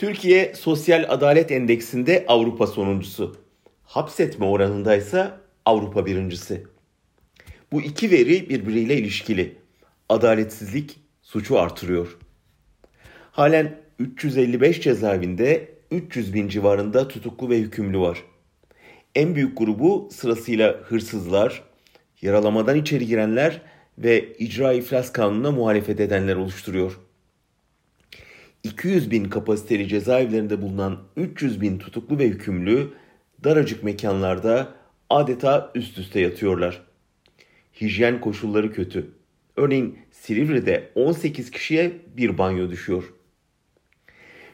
Türkiye Sosyal Adalet Endeksinde Avrupa sonuncusu. Hapsetme oranındaysa Avrupa birincisi. Bu iki veri birbiriyle ilişkili. Adaletsizlik suçu artırıyor. Halen 355 cezaevinde 300 bin civarında tutuklu ve hükümlü var. En büyük grubu sırasıyla hırsızlar, yaralamadan içeri girenler ve icra iflas kanununa muhalefet edenler oluşturuyor. 200 bin kapasiteli cezaevlerinde bulunan 300 bin tutuklu ve hükümlü daracık mekanlarda adeta üst üste yatıyorlar. Hijyen koşulları kötü. Örneğin Silivri'de 18 kişiye bir banyo düşüyor.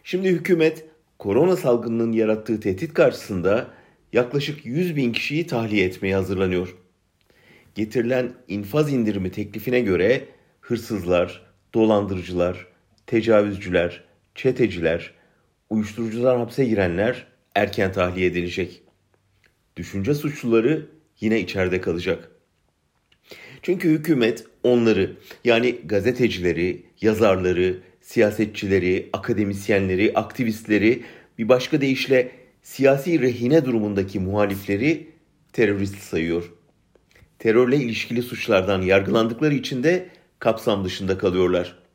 Şimdi hükümet korona salgınının yarattığı tehdit karşısında yaklaşık 100 bin kişiyi tahliye etmeye hazırlanıyor. Getirilen infaz indirimi teklifine göre hırsızlar, dolandırıcılar, tecavüzcüler, çeteciler, uyuşturucudan hapse girenler erken tahliye edilecek. Düşünce suçluları yine içeride kalacak. Çünkü hükümet onları yani gazetecileri, yazarları, siyasetçileri, akademisyenleri, aktivistleri bir başka deyişle siyasi rehine durumundaki muhalifleri terörist sayıyor. Terörle ilişkili suçlardan yargılandıkları için de kapsam dışında kalıyorlar.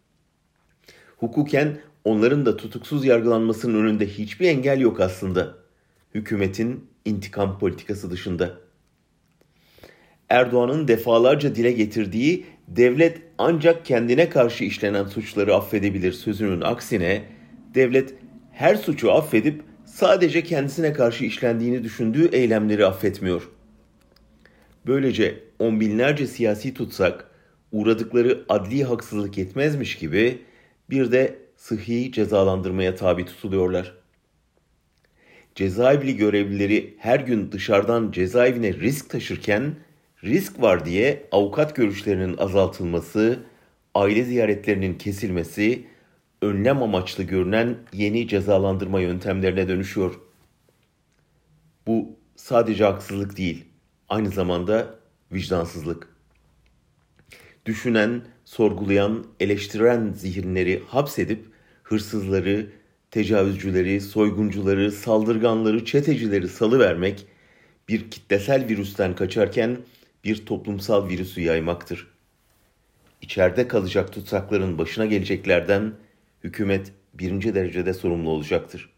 Hukuken onların da tutuksuz yargılanmasının önünde hiçbir engel yok aslında. Hükümetin intikam politikası dışında. Erdoğan'ın defalarca dile getirdiği devlet ancak kendine karşı işlenen suçları affedebilir sözünün aksine devlet her suçu affedip sadece kendisine karşı işlendiğini düşündüğü eylemleri affetmiyor. Böylece on binlerce siyasi tutsak uğradıkları adli haksızlık yetmezmiş gibi bir de sıhhi cezalandırmaya tabi tutuluyorlar. Cezaevli görevlileri her gün dışarıdan cezaevine risk taşırken risk var diye avukat görüşlerinin azaltılması, aile ziyaretlerinin kesilmesi, önlem amaçlı görünen yeni cezalandırma yöntemlerine dönüşüyor. Bu sadece haksızlık değil, aynı zamanda vicdansızlık. Düşünen, sorgulayan, eleştiren zihinleri hapsedip hırsızları, tecavüzcüleri, soyguncuları, saldırganları, çetecileri salıvermek bir kitlesel virüsten kaçarken bir toplumsal virüsü yaymaktır. İçeride kalacak tutsakların başına geleceklerden hükümet birinci derecede sorumlu olacaktır.